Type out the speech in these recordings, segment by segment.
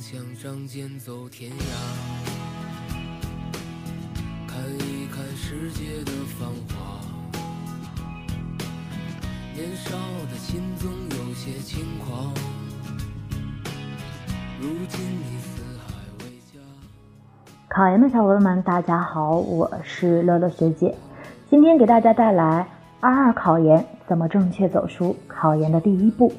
想仗剑走天涯，看一看世界的繁华。年少的心总有些轻狂，如今你四海为家。考研的小伙伴们，大家好，我是乐乐学姐，今天给大家带来二二考研怎么正确走出考研的第一步。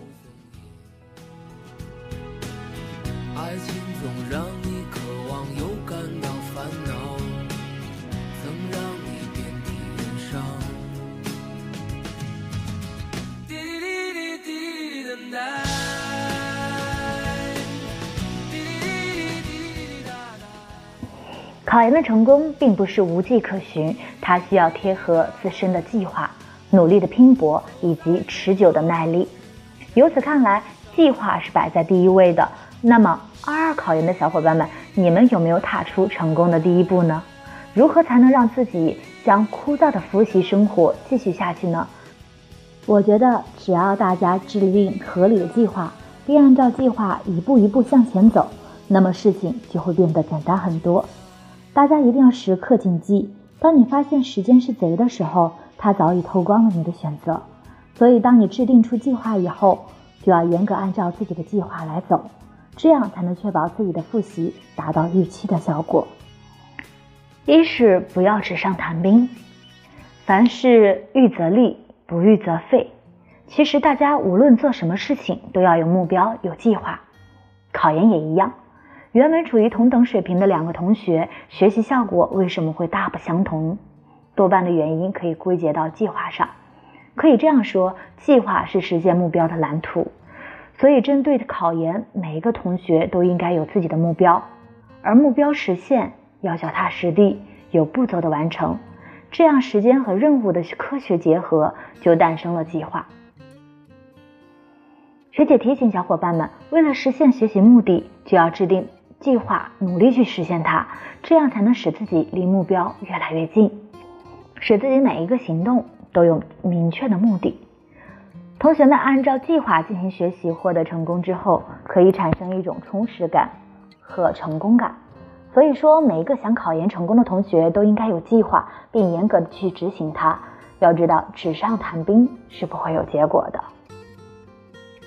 考研的成功并不是无迹可循，它需要贴合自身的计划、努力的拼搏以及持久的耐力。由此看来，计划是摆在第一位的。那么，二二考研的小伙伴们，你们有没有踏出成功的第一步呢？如何才能让自己将枯燥的复习生活继续下去呢？我觉得，只要大家制定合理的计划，并按照计划一步一步向前走，那么事情就会变得简单很多。大家一定要时刻谨记，当你发现时间是贼的时候，它早已偷光了你的选择。所以，当你制定出计划以后，就要严格按照自己的计划来走，这样才能确保自己的复习达到预期的效果。一是不要纸上谈兵，凡事预则立，不预则废。其实大家无论做什么事情，都要有目标、有计划。考研也一样，原本处于同等水平的两个同学，学习效果为什么会大不相同？多半的原因可以归结到计划上。可以这样说，计划是实现目标的蓝图。所以，针对考研，每一个同学都应该有自己的目标，而目标实现要脚踏实地、有步骤的完成。这样，时间和任务的科学结合，就诞生了计划。学姐提醒小伙伴们，为了实现学习目的，就要制定计划，努力去实现它，这样才能使自己离目标越来越近，使自己每一个行动都有明确的目的。同学们按照计划进行学习，获得成功之后，可以产生一种充实感和成功感。所以说，每一个想考研成功的同学都应该有计划，并严格的去执行它。要知道，纸上谈兵是不会有结果的。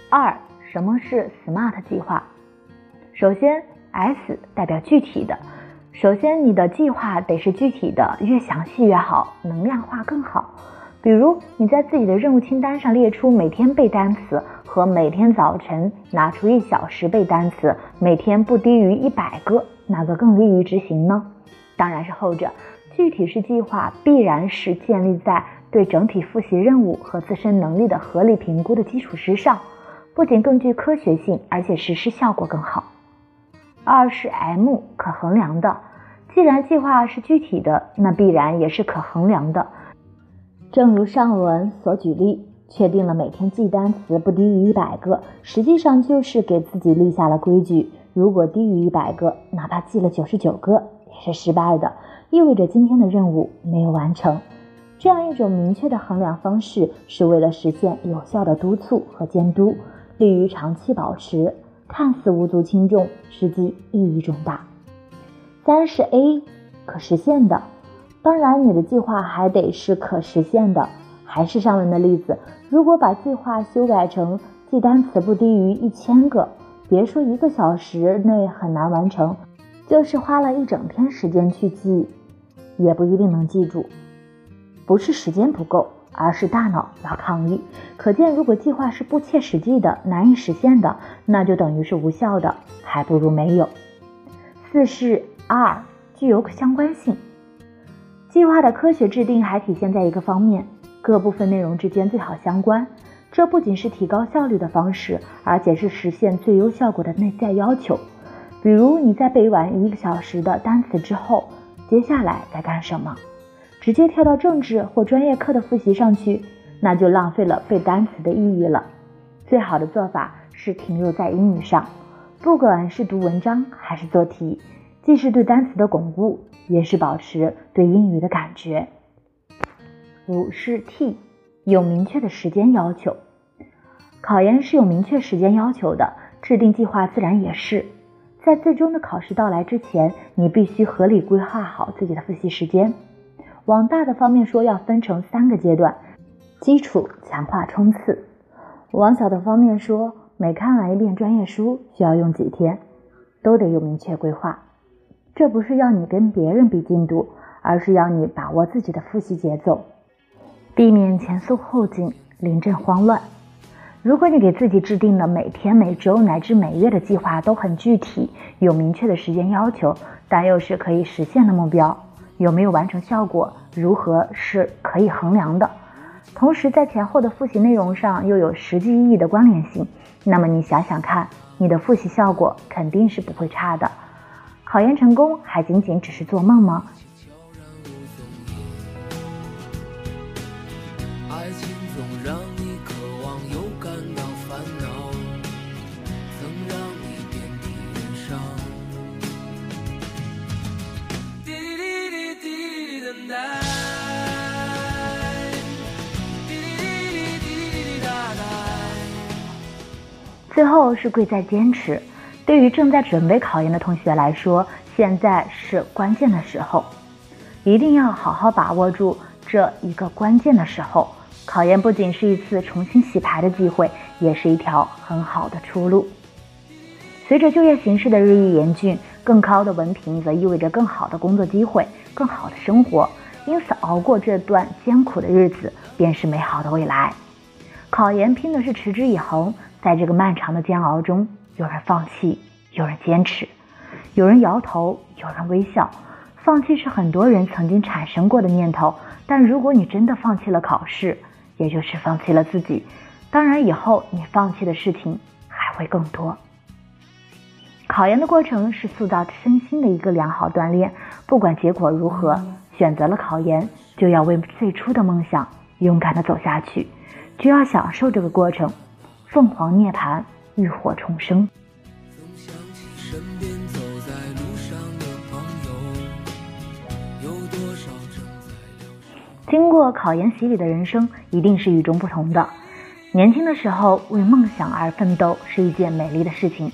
二，什么是 SMART 计划？首先，S 代表具体的。首先，你的计划得是具体的，越详细越好，能量化更好。比如你在自己的任务清单上列出每天背单词和每天早晨拿出一小时背单词，每天不低于一百个，哪个更利于执行呢？当然是后者。具体式计划必然是建立在对整体复习任务和自身能力的合理评估的基础之上，不仅更具科学性，而且实施效果更好。二是 M 可衡量的，既然计划是具体的，那必然也是可衡量的。正如上文所举例，确定了每天记单词不低于一百个，实际上就是给自己立下了规矩。如果低于一百个，哪怕记了九十九个，也是失败的，意味着今天的任务没有完成。这样一种明确的衡量方式，是为了实现有效的督促和监督，利于长期保持。看似无足轻重，实际意义重大。三是 A，可实现的。当然，你的计划还得是可实现的。还是上文的例子，如果把计划修改成记单词不低于一千个，别说一个小时内很难完成，就是花了一整天时间去记，也不一定能记住。不是时间不够，而是大脑要抗议。可见，如果计划是不切实际的、难以实现的，那就等于是无效的，还不如没有。四是二具有相关性。计划的科学制定还体现在一个方面，各部分内容之间最好相关。这不仅是提高效率的方式，而且是实现最优效果的内在要求。比如你在背完一个小时的单词之后，接下来该干什么？直接跳到政治或专业课的复习上去，那就浪费了背单词的意义了。最好的做法是停留在英语上，不管是读文章还是做题。既是对单词的巩固，也是保持对英语的感觉。五是 T，有明确的时间要求。考研是有明确时间要求的，制定计划自然也是。在最终的考试到来之前，你必须合理规划好自己的复习时间。往大的方面说，要分成三个阶段：基础、强化、冲刺。往小的方面说，每看完一遍专业书需要用几天，都得有明确规划。这不是要你跟别人比进度，而是要你把握自己的复习节奏，避免前松后紧、临阵慌乱。如果你给自己制定的每天、每周乃至每月的计划都很具体，有明确的时间要求，但又是可以实现的目标，有没有完成效果，如何是可以衡量的，同时在前后的复习内容上又有实际意义的关联性，那么你想想看，你的复习效果肯定是不会差的。考研成功还仅仅只是做梦吗？爱情总让你最后是贵在坚持。对于正在准备考研的同学来说，现在是关键的时候，一定要好好把握住这一个关键的时候。考研不仅是一次重新洗牌的机会，也是一条很好的出路。随着就业形势的日益严峻，更高的文凭则意味着更好的工作机会、更好的生活。因此，熬过这段艰苦的日子，便是美好的未来。考研拼的是持之以恒，在这个漫长的煎熬中，有人放弃，有人坚持，有人摇头，有人微笑。放弃是很多人曾经产生过的念头，但如果你真的放弃了考试，也就是放弃了自己。当然，以后你放弃的事情还会更多。考研的过程是塑造身心的一个良好锻炼，不管结果如何。选择了考研，就要为最初的梦想勇敢地走下去，就要享受这个过程。凤凰涅槃，浴火重生。经过考研洗礼的人生，一定是与众不同的。年轻的时候为梦想而奋斗是一件美丽的事情，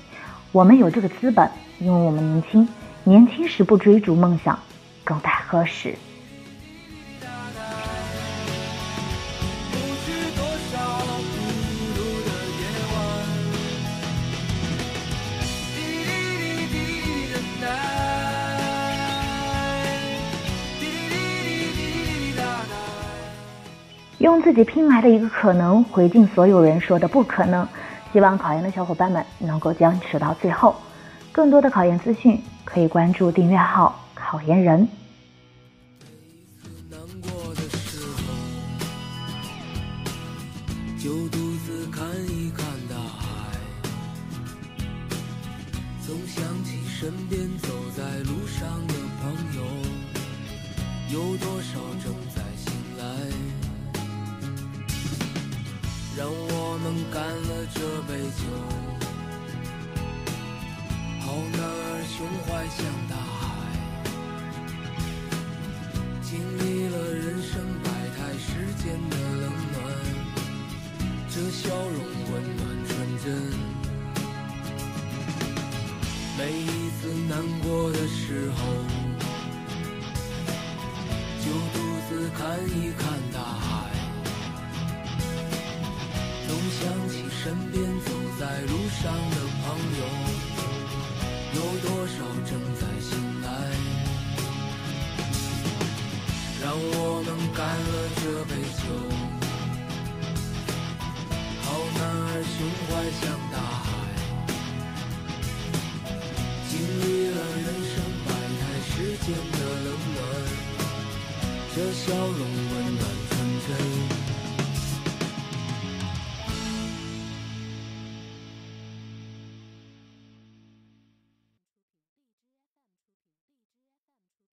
我们有这个资本，因为我们年轻。年轻时不追逐梦想。更待何时？自己拼来的一个可能回敬所有人说的不可能。希望考研的小伙伴们能够坚持到最后。更多的考研资讯可以关注订阅号。考研人。难过的时候，就独自看一看大海。总想起身边走在路上的朋友，有多少正在醒来？让我们干了这杯酒，好男儿胸怀像大海。经历了人生百态，世间的冷暖，这笑容温暖纯真。每一次难过的时候，就独自看一看大海想起身边走在路上的朋友，有多少正在醒来。让我们干了这杯酒，好男儿胸怀像大。